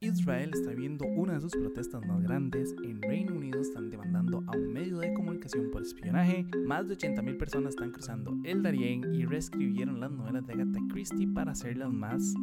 Israel está viviendo una de sus protestas más grandes. En Reino Unido están demandando a un medio de comunicación por espionaje. Más de 80.000 personas están cruzando el Darién y reescribieron las novelas de Agatha Christie para hacerlas más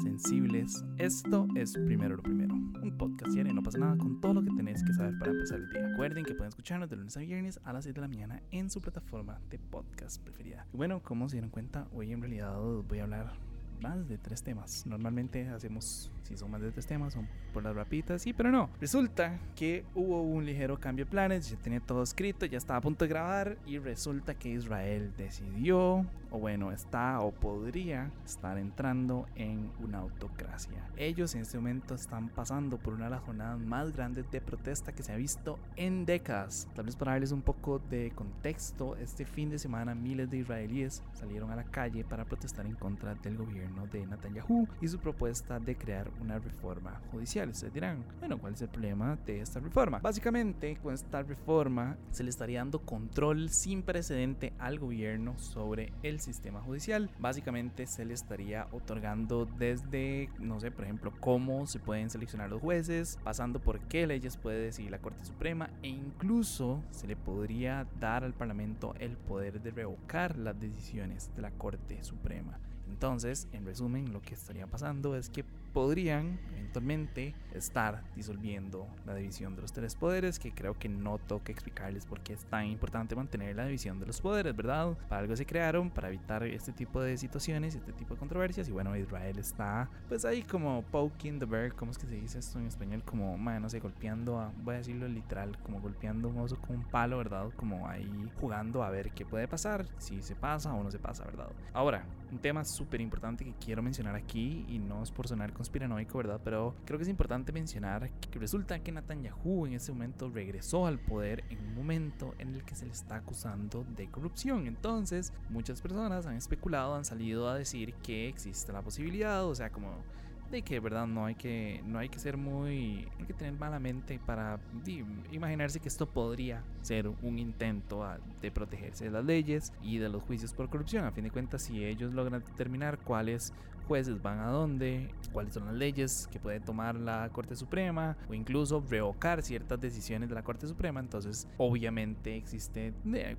sensibles. Esto es Primero lo Primero, un podcast diario, no pasa nada con todo lo que tenéis que saber para empezar el día. Recuerden que pueden escucharnos de lunes a viernes a las 7 de la mañana en su plataforma de podcast preferida. Y bueno, como se dieron cuenta, hoy en realidad voy a hablar más de tres temas. Normalmente hacemos, si son más de tres temas, son por las rapitas, sí, pero no. Resulta que hubo un ligero cambio de planes, ya tenía todo escrito, ya estaba a punto de grabar y resulta que Israel decidió, o bueno, está o podría estar entrando en una autocracia. Ellos en este momento están pasando por una de las jornadas más grandes de protesta que se ha visto en décadas. Tal vez para darles un poco de contexto, este fin de semana miles de israelíes salieron a la calle para protestar en contra del gobierno de Netanyahu y su propuesta de crear una reforma judicial. Ustedes dirán, bueno, ¿cuál es el problema de esta reforma? Básicamente, con esta reforma se le estaría dando control sin precedente al gobierno sobre el sistema judicial. Básicamente se le estaría otorgando desde, no sé, por ejemplo, cómo se pueden seleccionar los jueces, pasando por qué leyes puede decidir la Corte Suprema e incluso se le podría dar al Parlamento el poder de revocar las decisiones de la Corte Suprema. Entonces, en resumen, lo que estaría pasando es que podrían eventualmente estar disolviendo la división de los tres poderes, que creo que no toca explicarles por qué es tan importante mantener la división de los poderes, ¿verdad? Para algo se crearon, para evitar este tipo de situaciones, este tipo de controversias, y bueno, Israel está pues ahí como poking the bear, ¿cómo es que se dice esto en español? Como, no sé, golpeando, a, voy a decirlo literal, como golpeando un oso con un palo, ¿verdad? Como ahí jugando a ver qué puede pasar, si se pasa o no se pasa, ¿verdad? Ahora, un tema súper importante que quiero mencionar aquí, y no es por sonar conspiranoico, ¿verdad? Pero creo que es importante mencionar que resulta que Netanyahu en ese momento regresó al poder en un momento en el que se le está acusando de corrupción. Entonces, muchas personas han especulado, han salido a decir que existe la posibilidad, o sea, como de que verdad no hay que no hay que ser muy hay que tener mala mente para imaginarse que esto podría ser un intento de protegerse de las leyes y de los juicios por corrupción. A fin de cuentas si ellos logran determinar cuáles jueces van a dónde cuáles son las leyes que puede tomar la Corte Suprema o incluso revocar ciertas decisiones de la Corte Suprema. Entonces obviamente existe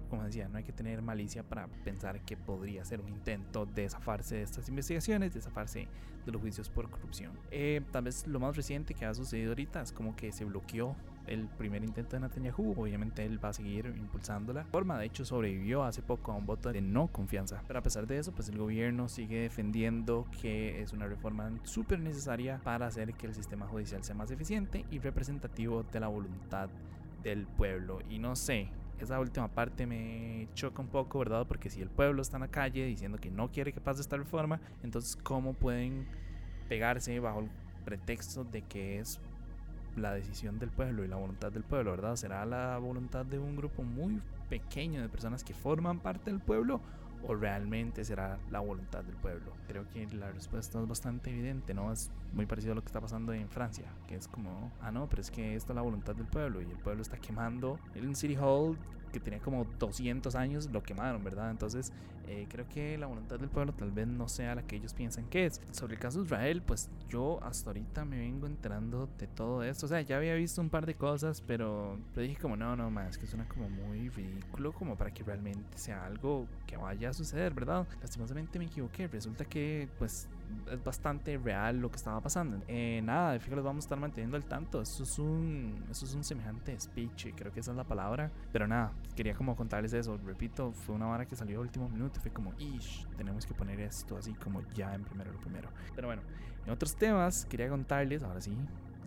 como decía no hay que tener malicia para pensar que podría ser un intento de zafarse de estas investigaciones de zafarse de los juicios por corrupción. Eh, tal vez lo más reciente que ha sucedido ahorita es como que se bloqueó el primer intento de Netanyahu. Obviamente él va a seguir impulsando la forma. De hecho, sobrevivió hace poco a un voto de no confianza. Pero a pesar de eso, pues el gobierno sigue defendiendo que es una reforma súper necesaria para hacer que el sistema judicial sea más eficiente y representativo de la voluntad del pueblo. Y no sé, esa última parte me choca un poco, ¿verdad? Porque si el pueblo está en la calle diciendo que no quiere que pase esta reforma, entonces ¿cómo pueden pegarse bajo el pretexto de que es la decisión del pueblo y la voluntad del pueblo, ¿verdad? ¿Será la voluntad de un grupo muy pequeño de personas que forman parte del pueblo o realmente será la voluntad del pueblo? Creo que la respuesta es bastante evidente, ¿no? Es muy parecido a lo que está pasando en Francia, que es como, ah, no, pero es que esta es la voluntad del pueblo y el pueblo está quemando el City Hall que tenía como 200 años, lo quemaron, ¿verdad? Entonces, eh, creo que la voluntad del pueblo tal vez no sea la que ellos piensan que es. Sobre el caso de Israel, pues yo hasta ahorita me vengo enterando de todo esto. O sea, ya había visto un par de cosas, pero, pero dije como, no, no, más, que suena como muy ridículo, como para que realmente sea algo que vaya a suceder, ¿verdad? Lastimosamente me equivoqué. Resulta que, pues, es bastante real lo que estaba pasando. Eh, nada, fíjate, los vamos a estar manteniendo al tanto. Eso es un, eso es un semejante speech, creo que esa es la palabra. Pero nada, quería como contarles eso. Repito, fue una hora que salió a último minuto. Fue como, ish, tenemos que poner esto así como ya en primero lo primero. Pero bueno, en otros temas, quería contarles, ahora sí,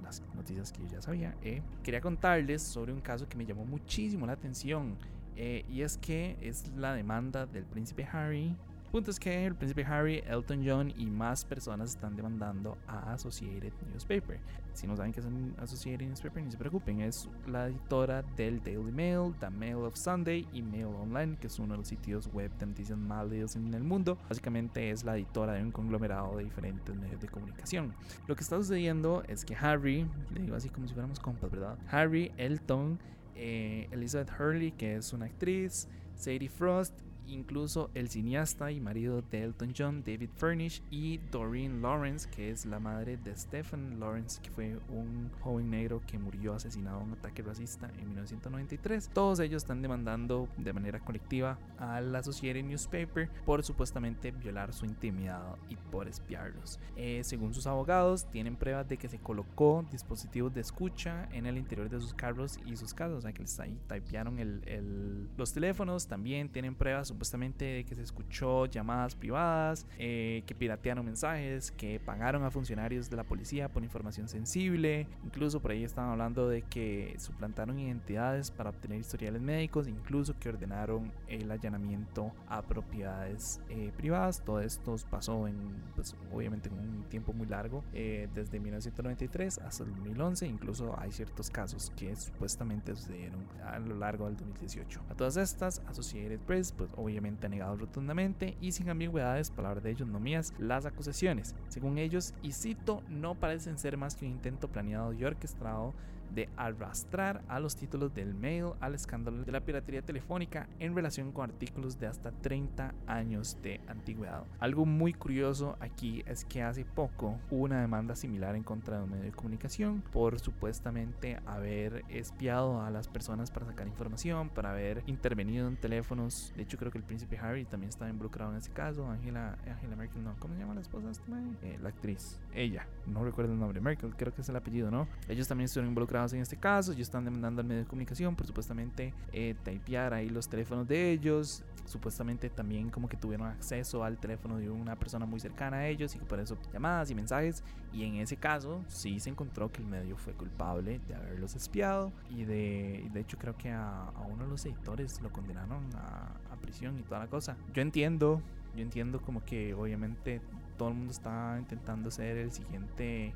las noticias que yo ya sabía. Eh, quería contarles sobre un caso que me llamó muchísimo la atención. Eh, y es que es la demanda del príncipe Harry punto es que el príncipe Harry, Elton John y más personas están demandando a Associated Newspaper. Si no saben qué es Associated Newspaper, ni se preocupen, es la editora del Daily Mail, The Mail of Sunday y Mail Online, que es uno de los sitios web de noticias más leídos en el mundo. Básicamente es la editora de un conglomerado de diferentes medios de comunicación. Lo que está sucediendo es que Harry, le digo así como si fuéramos compas, ¿verdad? Harry, Elton, eh, Elizabeth Hurley, que es una actriz, Sadie Frost incluso el cineasta y marido de Elton John, David Furnish, y Doreen Lawrence, que es la madre de Stephen Lawrence, que fue un joven negro que murió asesinado en un ataque racista en 1993. Todos ellos están demandando de manera colectiva a la Associated Newspaper por supuestamente violar su intimidad y por espiarlos. Eh, según sus abogados, tienen pruebas de que se colocó dispositivos de escucha en el interior de sus carros y sus casas, o sea que les ahí typearon el, los teléfonos. También tienen pruebas supuestamente de que se escuchó llamadas privadas, eh, que piratearon mensajes, que pagaron a funcionarios de la policía por información sensible. Incluso por ahí estaban hablando de que suplantaron identidades para obtener historiales médicos, incluso que ordenaron el allanamiento a propiedades eh, privadas. Todo esto pasó en, pues, obviamente, en un tiempo muy largo, eh, desde 1993 hasta el 2011. Incluso hay ciertos casos que supuestamente sucedieron a lo largo del 2018. A todas estas, Associated Press, pues obviamente ha negado rotundamente y sin ambigüedades, palabras de ellos no mías, las acusaciones. Según ellos, y cito, no parecen ser más que un intento planeado y orquestado de arrastrar a los títulos del mail al escándalo de la piratería telefónica en relación con artículos de hasta 30 años de antigüedad. Algo muy curioso aquí es que hace poco hubo una demanda similar en contra de un medio de comunicación por supuestamente haber espiado a las personas para sacar información, para haber intervenido en teléfonos. De hecho, creo que el príncipe Harry también estaba involucrado en ese caso. Angela, Angela Merkel, no, ¿cómo se llama la esposa este eh, la actriz, ella, no recuerdo el nombre, Merkel, creo que es el apellido, ¿no? Ellos también estuvieron involucrados en este caso, ellos están demandando al medio de comunicación por supuestamente eh, typear ahí los teléfonos de ellos, supuestamente también como que tuvieron acceso al teléfono de una persona muy cercana a ellos y que por eso llamadas y mensajes y en ese caso sí se encontró que el medio fue culpable de haberlos espiado y de, de hecho creo que a, uno de los editores lo condenaron a, a prisión y toda la cosa. Yo entiendo, yo entiendo como que obviamente todo el mundo está intentando ser el siguiente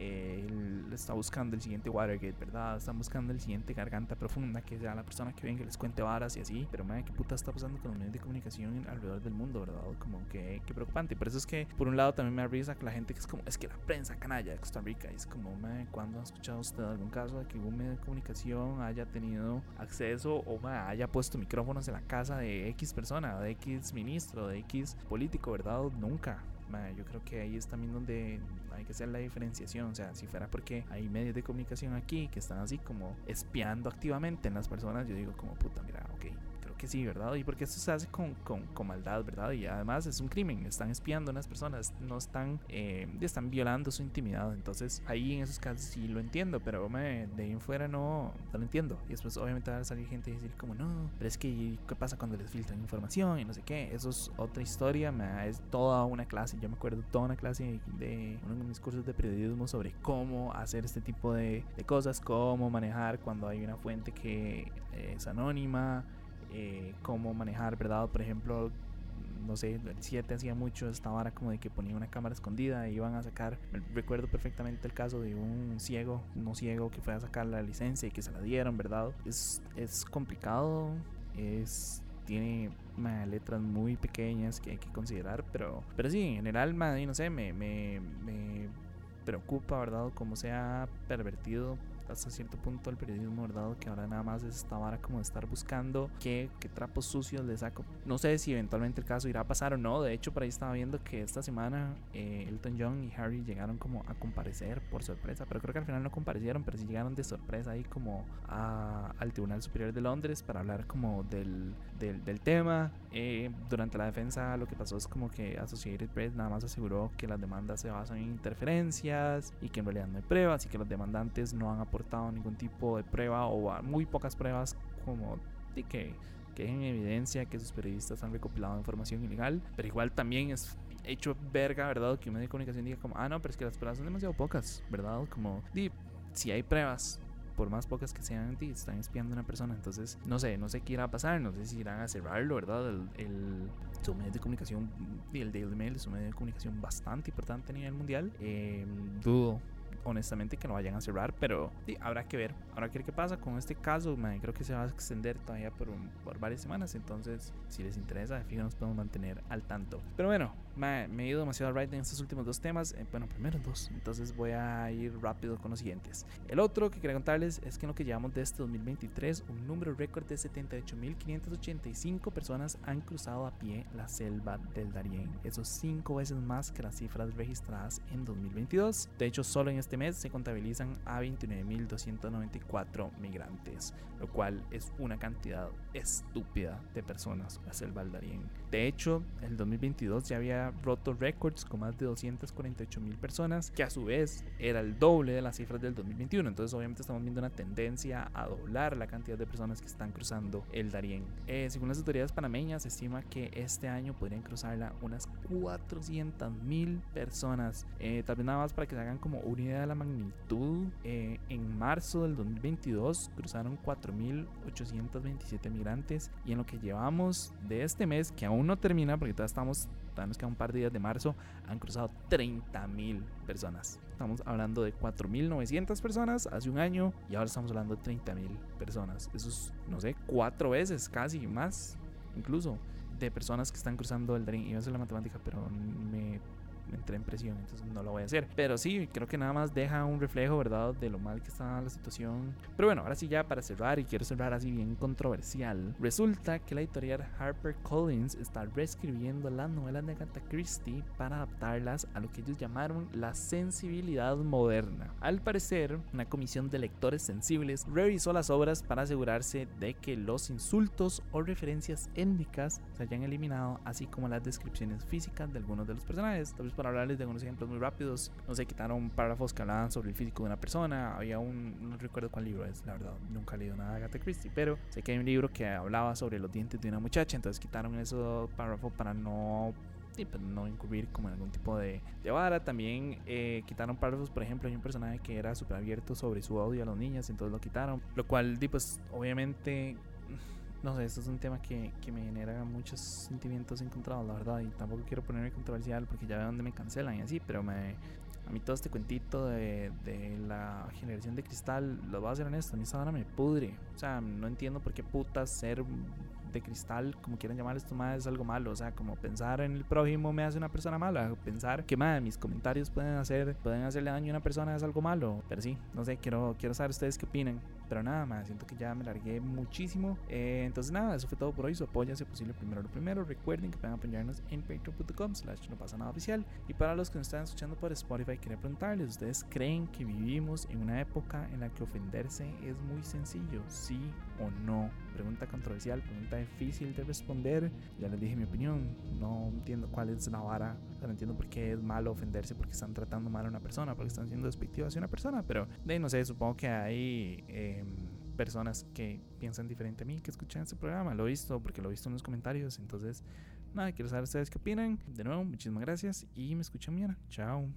él está buscando el siguiente Watergate, ¿verdad? Están buscando el siguiente Garganta Profunda, que sea la persona que venga que les cuente varas y así. Pero, madre, ¿qué puta está pasando con los medios de comunicación alrededor del mundo, verdad? Como que, qué preocupante. Por eso es que, por un lado, también me avisa que la gente que es como, es que la prensa canalla de Costa Rica es como, madre, ¿cuándo ha escuchado usted algún caso de que un medio de comunicación haya tenido acceso o haya puesto micrófonos en la casa de X persona, de X ministro, de X político, ¿verdad? Nunca yo creo que ahí es también donde hay que hacer la diferenciación. O sea, si fuera porque hay medios de comunicación aquí que están así como espiando activamente en las personas, yo digo como puta, mira, ok, que sí, ¿verdad? Y porque esto se hace con, con, con, maldad, ¿verdad? Y además es un crimen, están espiando a unas personas, no están, eh, están violando su intimidad. Entonces ahí en esos casos sí lo entiendo, pero me, de ahí en fuera no, no lo entiendo. Y después obviamente va a salir gente y decir como, no, pero es que ¿qué pasa cuando les filtran información y no sé qué? Eso es otra historia, me, es toda una clase. Yo me acuerdo toda una clase de, uno de mis cursos de periodismo sobre cómo hacer este tipo de, de cosas, cómo manejar cuando hay una fuente que es anónima eh, cómo manejar, ¿verdad? Por ejemplo, no sé, el 7 hacía mucho esta vara como de que ponía una cámara escondida y iban a sacar, recuerdo perfectamente el caso de un ciego, no ciego, que fue a sacar la licencia y que se la dieron, ¿verdad? Es, es complicado, es tiene letras muy pequeñas que hay que considerar, pero, pero sí, en general, no sé, me, me, me preocupa, ¿verdad? Cómo se ha pervertido hasta cierto punto el periodismo, ¿verdad? Que ahora nada más es esta vara como de estar buscando qué, qué trapos sucios le saco. No sé si eventualmente el caso irá a pasar o no. De hecho, por ahí estaba viendo que esta semana eh, Elton John y Harry llegaron como a comparecer por sorpresa. Pero creo que al final no comparecieron, pero sí llegaron de sorpresa ahí como al Tribunal Superior de Londres para hablar como del, del, del tema. Eh, durante la defensa lo que pasó es como que Associated Press nada más aseguró que las demandas se basan en interferencias y que en realidad no hay pruebas y que los demandantes no han aportado ningún tipo de prueba o muy pocas pruebas como de que, que en evidencia que sus periodistas han recopilado información ilegal, pero igual también es hecho verga, ¿verdad? Que un medio de comunicación diga como, ah, no, pero es que las pruebas son demasiado pocas, ¿verdad? Como, di, si hay pruebas, por más pocas que sean, di, están espiando a una persona, entonces, no sé, no sé qué irá a pasar, no sé si irán a cerrarlo, ¿verdad? El, el su medio de comunicación, el Daily Mail es un medio de comunicación bastante importante a nivel mundial, eh, dudo honestamente que no vayan a cerrar, pero sí, habrá que ver. Habrá que ver qué pasa con este caso. creo que se va a extender todavía por, por varias semanas. Entonces, si les interesa, fijo, nos podemos mantener al tanto. Pero bueno, me, he ido demasiado right en estos últimos dos temas. Eh, bueno, primero dos. Entonces voy a ir rápido con los siguientes. El otro que quería contarles es que en lo que llevamos de este 2023, un número récord de 78.585 personas han cruzado a pie la selva del Darién. Eso es cinco veces más que las cifras registradas en 2022. De hecho, solo en este mes se contabilizan a 29.294 migrantes, lo cual es una cantidad estúpida de personas a selva del Darién. De hecho, el 2022 ya había roto récords con más de 248 mil personas, que a su vez era el doble de las cifras del 2021. Entonces, obviamente, estamos viendo una tendencia a doblar la cantidad de personas que están cruzando el Darién. Eh, según las autoridades panameñas, se estima que este año podrían cruzarla unas 400 mil personas. Eh, tal nada más para que se hagan como una de la magnitud. Eh, en marzo del 2022 cruzaron 4.827 migrantes y en lo que llevamos de este mes, que aún no termina porque todavía estamos nos queda un par de días de marzo, han cruzado 30 mil personas. Estamos hablando de 4.900 personas hace un año y ahora estamos hablando de 30 mil personas. Eso es, no sé, cuatro veces casi más, incluso, de personas que están cruzando el Dream. Iba a hacer la matemática, pero me entré en presión, entonces no lo voy a hacer. Pero sí, creo que nada más deja un reflejo, ¿verdad?, de lo mal que está la situación. Pero bueno, ahora sí ya para cerrar, y quiero cerrar así bien controversial, resulta que la editorial Harper Collins está reescribiendo las novelas de Agatha Christie para adaptarlas a lo que ellos llamaron la sensibilidad moderna. Al parecer, una comisión de lectores sensibles revisó las obras para asegurarse de que los insultos o referencias étnicas se hayan eliminado, así como las descripciones físicas de algunos de los personajes para hablarles de unos ejemplos muy rápidos, no se quitaron párrafos que hablaban sobre el físico de una persona. Había un, no recuerdo cuál libro es, la verdad, nunca he leído nada de Agatha Christie, pero sé que hay un libro que hablaba sobre los dientes de una muchacha, entonces quitaron esos párrafos para no pues, no incurrir como en algún tipo de, de vara. También eh, quitaron párrafos, por ejemplo, hay un personaje que era súper abierto sobre su odio a los niños, entonces lo quitaron. Lo cual, pues obviamente no sé, esto es un tema que, que, me genera muchos sentimientos encontrados, la verdad, y tampoco quiero ponerme controversial porque ya veo dónde me cancelan y así, pero me, a mí todo este cuentito de, de la generación de cristal, lo voy a ser honesto, a mí esa hora me pudre, o sea, no entiendo por qué putas ser de cristal, como quieran llamar esto más, es algo malo. O sea, como pensar en el prójimo me hace una persona mala. Pensar que más mis comentarios pueden hacer, pueden hacerle daño a una persona es algo malo. Pero sí, no sé, quiero, quiero saber ustedes qué opinan. Pero nada más, siento que ya me largué muchísimo. Eh, entonces nada, eso fue todo por hoy. Su apoyo si posible primero lo primero. Recuerden que pueden apoyarnos en patreon.com slash no pasa nada oficial. Y para los que nos están escuchando por Spotify, quería preguntarles, ¿ustedes creen que vivimos en una época en la que ofenderse es muy sencillo? ¿Sí o no? Pregunta controversial, pregunta difícil de responder. Ya les dije mi opinión. No entiendo cuál es la vara. no entiendo por qué es malo ofenderse porque están tratando mal a una persona, porque están siendo despectivos hacia una persona. Pero de no sé, supongo que hay... Em, personas que piensan diferente a mí que escuchan este programa. Lo he visto porque lo he visto en los comentarios. Entonces, nada, quiero saber ustedes qué opinan. De nuevo, muchísimas gracias y me escuchan mañana. Chao.